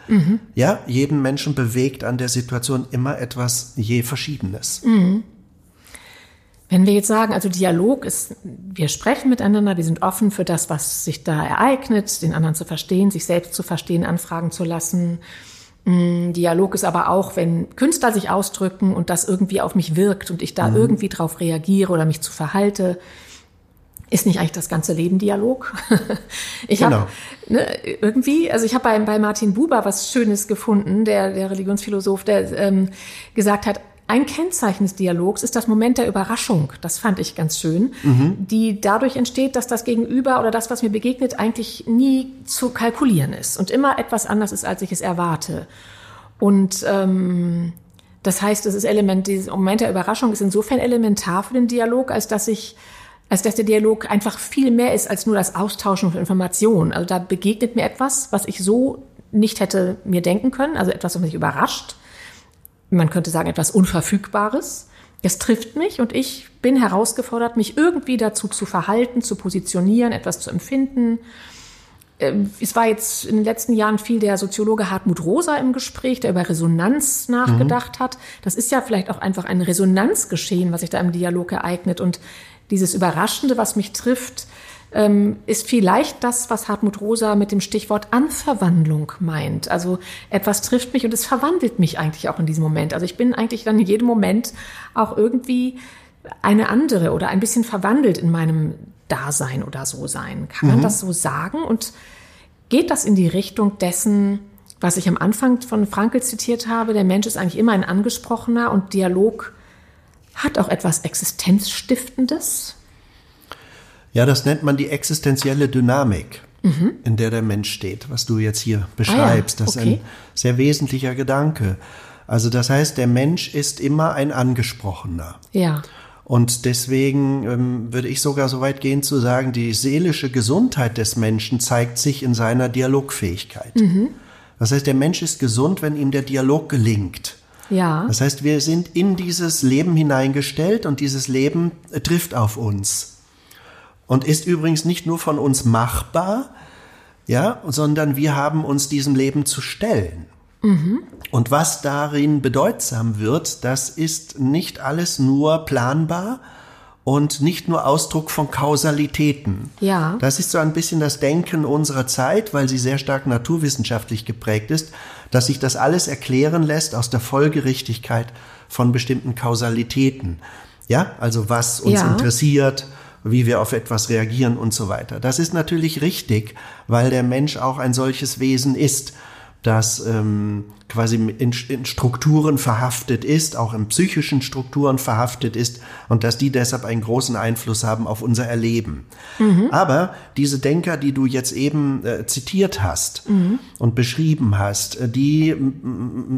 Ja, jeden Menschen bewegt an der Situation immer etwas je Verschiedenes. Wenn wir jetzt sagen, also Dialog ist, wir sprechen miteinander, wir sind offen für das, was sich da ereignet, den anderen zu verstehen, sich selbst zu verstehen, anfragen zu lassen. Mm, Dialog ist aber auch, wenn Künstler sich ausdrücken und das irgendwie auf mich wirkt und ich da irgendwie drauf reagiere oder mich zu verhalte, ist nicht eigentlich das ganze Leben Dialog? ich Genau. habe ne, irgendwie, also ich habe bei, bei Martin Buber was Schönes gefunden, der, der Religionsphilosoph, der ähm, gesagt hat, ein Kennzeichen des Dialogs ist das Moment der Überraschung. Das fand ich ganz schön, die dadurch entsteht, dass das Gegenüber oder das, was mir begegnet, eigentlich nie zu kalkulieren ist und immer etwas anders ist, als ich es erwarte. Und ähm, das heißt, es ist Element, dieser Moment der Überraschung ist insofern elementar für den Dialog, als dass ich als dass der Dialog einfach viel mehr ist als nur das Austauschen von Informationen. Also da begegnet mir etwas, was ich so nicht hätte mir denken können, also etwas, was mich überrascht. Man könnte sagen, etwas Unverfügbares. Es trifft mich und ich bin herausgefordert, mich irgendwie dazu zu verhalten, zu positionieren, etwas zu empfinden. Ähm, Es war jetzt in den letzten Jahren viel der Soziologe Hartmut Rosa im Gespräch, der über Resonanz nachgedacht hat. Das ist ja vielleicht auch einfach ein Resonanzgeschehen, was sich da im Dialog ereignet. Und dieses Überraschende, was mich trifft, ähm, ist vielleicht das, was Hartmut Rosa mit dem Stichwort Anverwandlung meint. Also etwas trifft mich und es verwandelt mich eigentlich auch in diesem Moment. Also ich bin eigentlich dann in jedem Moment auch irgendwie eine andere oder ein bisschen verwandelt in meinem Dasein oder so sein. Kann man das so sagen? Und geht das in die Richtung dessen, was ich am Anfang von Frankl zitiert habe? Der Mensch ist eigentlich immer ein Angesprochener und Dialog hat auch etwas Existenzstiftendes. Ja, das nennt man die existenzielle Dynamik, in der der Mensch steht, was du jetzt hier beschreibst. Das ist ein sehr wesentlicher Gedanke. Also das heißt, der Mensch ist immer ein Angesprochener. Ja, Und deswegen ähm, würde ich sogar so weit gehen zu sagen, die seelische Gesundheit des Menschen zeigt sich in seiner Dialogfähigkeit. Mhm. Das heißt, der Mensch ist gesund, wenn ihm der Dialog gelingt. Ja. Das heißt, wir sind in dieses Leben hineingestellt und dieses Leben äh, trifft auf uns. Und ist übrigens nicht nur von uns machbar, ja, sondern wir haben uns diesem Leben zu stellen. Mhm. Und was darin bedeutsam wird, das ist nicht alles nur planbar und nicht nur Ausdruck von Kausalitäten. Ja. Das ist so ein bisschen das Denken unserer Zeit, weil sie sehr stark naturwissenschaftlich geprägt ist, dass sich das alles erklären lässt aus der Folgerichtigkeit von bestimmten Kausalitäten. Ja, also was uns Ja. interessiert, wie wir auf etwas reagieren und so weiter. Das ist natürlich richtig, weil der Mensch auch ein solches Wesen ist, das ähm, quasi in, in Strukturen verhaftet ist, auch in psychischen Strukturen verhaftet ist und dass die deshalb einen großen Einfluss haben auf unser Erleben. Aber diese Denker, die du jetzt eben äh, zitiert hast und beschrieben hast, äh, die,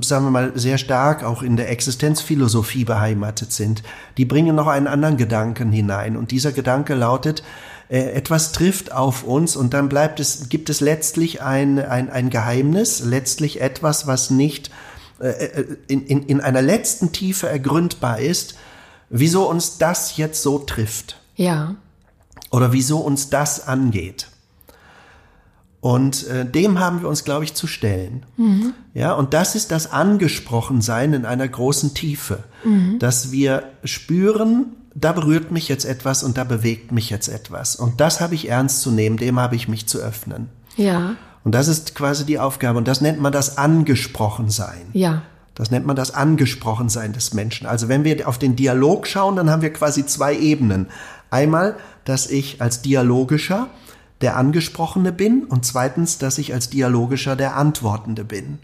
sagen wir mal, sehr stark auch in der Existenzphilosophie beheimatet sind, die bringen noch einen anderen Gedanken hinein. Und dieser Gedanke lautet, etwas trifft auf uns und dann bleibt es, gibt es letztlich ein, ein, ein Geheimnis, letztlich etwas, was nicht äh, äh, in, in, in einer letzten Tiefe ergründbar ist, wieso uns das jetzt so trifft Ja. oder wieso uns das angeht. Und äh, dem haben wir uns, glaube ich, zu stellen. Ja, und das ist das Angesprochensein in einer großen Tiefe, dass wir spüren, da berührt mich jetzt etwas und da bewegt mich jetzt etwas. Und das habe ich ernst zu nehmen, dem habe ich mich zu öffnen. Ja. Und das ist quasi die Aufgabe. Und das nennt man das Angesprochensein. Ja. Das nennt man das Angesprochensein des Menschen. Also wenn wir auf den Dialog schauen, dann haben wir quasi zwei Ebenen. Einmal, dass ich als Dialogischer der Angesprochene bin und zweitens, dass ich als Dialogischer der Antwortende bin.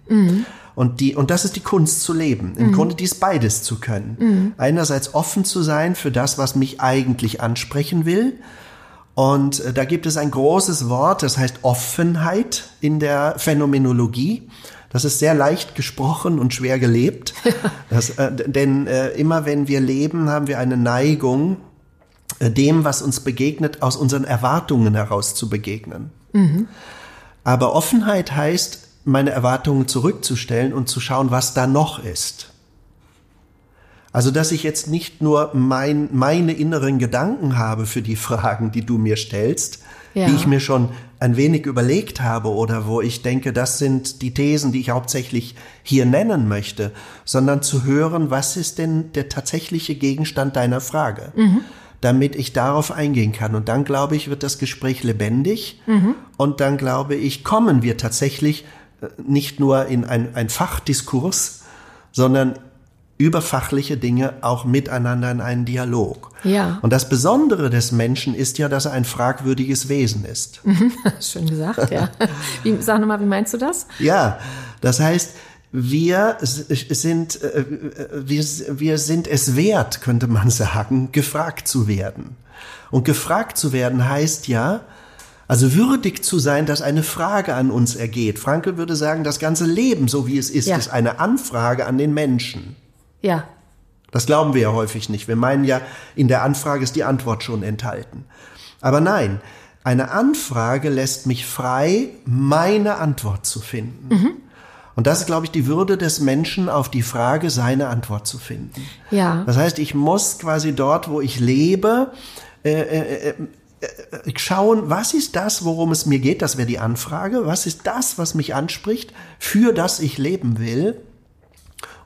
Und, die, und das ist die Kunst zu leben. Im Grunde dies beides zu können. Einerseits offen zu sein für das, was mich eigentlich ansprechen will. Und äh, da gibt es ein großes Wort, das heißt Offenheit in der Phänomenologie. Das ist sehr leicht gesprochen und schwer gelebt. Das, äh, denn äh, immer wenn wir leben, haben wir eine Neigung, äh, dem, was uns begegnet, aus unseren Erwartungen heraus zu begegnen. Aber Offenheit heißt, meine Erwartungen zurückzustellen und zu schauen, was da noch ist. Also, dass ich jetzt nicht nur mein, meine inneren Gedanken habe für die Fragen, die du mir stellst, Ja. die ich mir schon ein wenig überlegt habe oder wo ich denke, das sind die Thesen, die ich hauptsächlich hier nennen möchte, sondern zu hören, was ist denn der tatsächliche Gegenstand deiner Frage, damit ich darauf eingehen kann. Und dann, glaube ich, wird das Gespräch lebendig und dann, glaube ich, kommen wir tatsächlich nicht nur in ein, ein Fachdiskurs, sondern über fachliche Dinge auch miteinander in einen Dialog. Ja. Und das Besondere des Menschen ist ja, dass er ein fragwürdiges Wesen ist. Schön gesagt, ja. Wie, sag nochmal, wie meinst du das? Ja, das heißt, wir sind, äh, wir, wir sind es wert, könnte man sagen, gefragt zu werden. Und gefragt zu werden heißt ja, also würdig zu sein, dass eine Frage an uns ergeht. Frankel würde sagen, das ganze Leben, so wie es ist, Ja. ist eine Anfrage an den Menschen. Ja. Das glauben wir ja häufig nicht. Wir meinen ja, in der Anfrage ist die Antwort schon enthalten. Aber nein, eine Anfrage lässt mich frei, meine Antwort zu finden. Und das ist, glaube ich, die Würde des Menschen, auf die Frage seine Antwort zu finden. Ja. Das heißt, ich muss quasi dort, wo ich lebe, äh, äh, äh, schauen, was ist das, worum es mir geht, das wäre die Anfrage, was ist das, was mich anspricht, für das ich leben will,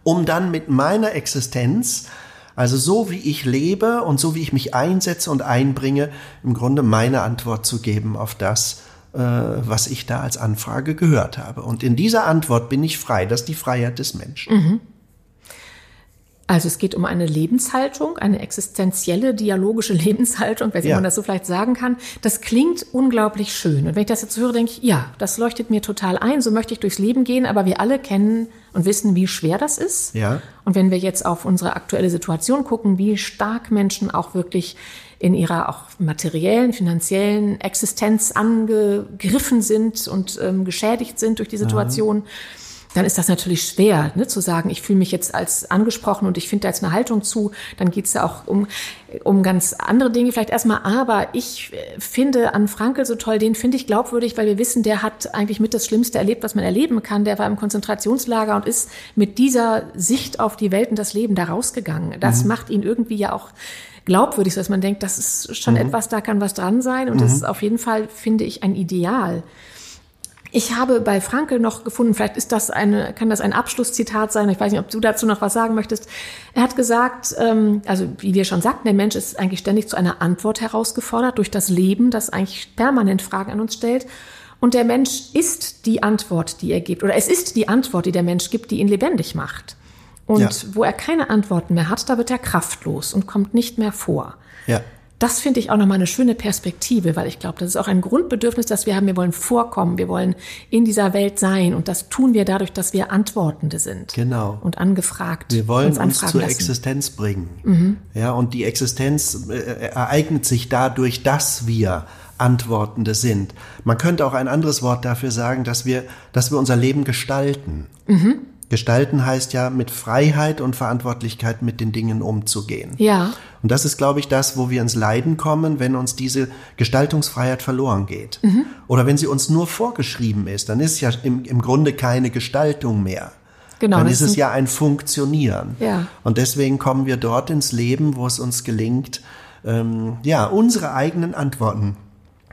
um dann mit meiner Existenz, also so wie ich lebe und so wie ich mich einsetze und einbringe, im Grunde meine Antwort zu geben auf das, äh, was ich da als Anfrage gehört habe. Und in dieser Antwort bin ich frei. Das ist die Freiheit des Menschen. Also es geht um eine Lebenshaltung, eine existenzielle, dialogische Lebenshaltung, weiß nicht, Ja. man das so vielleicht sagen kann. Das klingt unglaublich schön. Und wenn ich das jetzt höre, denke ich, ja, das leuchtet mir total ein, so möchte ich durchs Leben gehen, aber wir alle kennen und wissen, wie schwer das ist. Ja. Und wenn wir jetzt auf unsere aktuelle Situation gucken, wie stark Menschen auch wirklich in ihrer auch materiellen, finanziellen Existenz angegriffen sind und ähm, geschädigt sind durch die Situation, dann ist das natürlich schwer, ne, zu sagen, ich fühle mich jetzt als angesprochen und ich finde da jetzt eine Haltung zu. Dann geht es ja auch um, um ganz andere Dinge vielleicht erstmal. Aber ich finde an Frankel so toll, den finde ich glaubwürdig, weil wir wissen, der hat eigentlich mit das Schlimmste erlebt, was man erleben kann. Der war im Konzentrationslager und ist mit dieser Sicht auf die Welt und das Leben da rausgegangen. Das mhm. macht ihn irgendwie ja auch glaubwürdig, dass man denkt, das ist schon mhm. etwas, da kann was dran sein. Und mhm. das ist auf jeden Fall, finde ich, ein Ideal. Ich habe bei Frankel noch gefunden, vielleicht ist das eine, kann das ein Abschlusszitat sein. Ich weiß nicht, ob du dazu noch was sagen möchtest. Er hat gesagt, ähm, also wie wir schon sagten, der Mensch ist eigentlich ständig zu einer Antwort herausgefordert durch das Leben, das eigentlich permanent Fragen an uns stellt. Und der Mensch ist die Antwort, die er gibt, oder es ist die Antwort, die der Mensch gibt, die ihn lebendig macht. Und ja. wo er keine Antworten mehr hat, da wird er kraftlos und kommt nicht mehr vor. Ja. Das finde ich auch nochmal eine schöne Perspektive, weil ich glaube, das ist auch ein Grundbedürfnis, das wir haben. Wir wollen vorkommen, wir wollen in dieser Welt sein und das tun wir dadurch, dass wir Antwortende sind. Genau. Und angefragt. Wir wollen uns, uns zur lassen. Existenz bringen. Mhm. Ja, und die Existenz äh, ereignet sich dadurch, dass wir Antwortende sind. Man könnte auch ein anderes Wort dafür sagen, dass wir, dass wir unser Leben gestalten. Mhm. Gestalten heißt ja, mit Freiheit und Verantwortlichkeit mit den Dingen umzugehen. Ja. Und das ist, glaube ich, das, wo wir ins Leiden kommen, wenn uns diese Gestaltungsfreiheit verloren geht. Mhm. Oder wenn sie uns nur vorgeschrieben ist, dann ist ja im, im Grunde keine Gestaltung mehr. Genau, dann ist es ja ein Funktionieren. Ja. Und deswegen kommen wir dort ins Leben, wo es uns gelingt, ähm, ja, unsere eigenen Antworten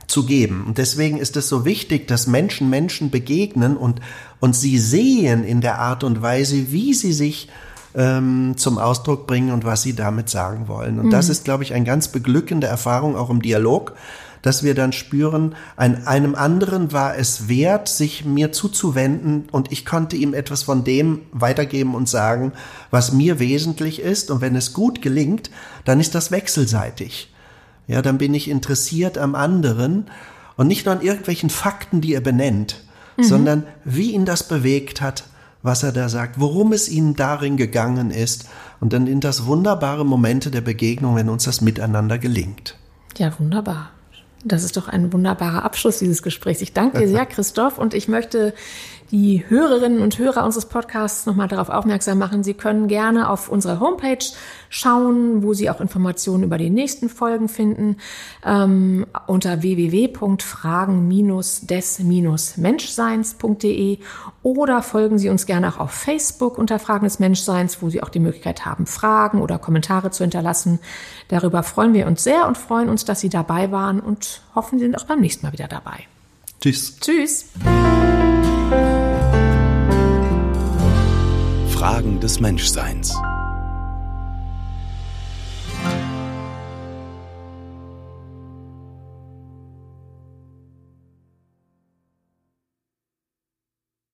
zu geben. Und deswegen ist es so wichtig, dass Menschen Menschen begegnen und, und sie sehen in der Art und Weise, wie sie sich ähm, zum Ausdruck bringen und was sie damit sagen wollen. Und mhm. das ist, glaube ich, eine ganz beglückende Erfahrung auch im Dialog, dass wir dann spüren, ein, einem anderen war es wert, sich mir zuzuwenden und ich konnte ihm etwas von dem weitergeben und sagen, was mir wesentlich ist. Und wenn es gut gelingt, dann ist das wechselseitig ja, dann bin ich interessiert am anderen und nicht nur an irgendwelchen Fakten, die er benennt, mhm. sondern wie ihn das bewegt hat, was er da sagt, worum es ihm darin gegangen ist. Und dann sind das wunderbare Momente der Begegnung, wenn uns das miteinander gelingt. Ja, wunderbar. Das ist doch ein wunderbarer Abschluss dieses Gesprächs. Ich danke dir sehr, Christoph, und ich möchte die Hörerinnen und Hörer unseres Podcasts nochmal darauf aufmerksam machen. Sie können gerne auf unsere Homepage schauen, wo Sie auch Informationen über die nächsten Folgen finden, ähm, unter www.fragen-des-menschseins.de oder folgen Sie uns gerne auch auf Facebook unter Fragen des Menschseins, wo Sie auch die Möglichkeit haben, Fragen oder Kommentare zu hinterlassen. Darüber freuen wir uns sehr und freuen uns, dass Sie dabei waren und hoffen, Sie sind auch beim nächsten Mal wieder dabei. Tschüss. Tschüss. Fragen des Menschseins.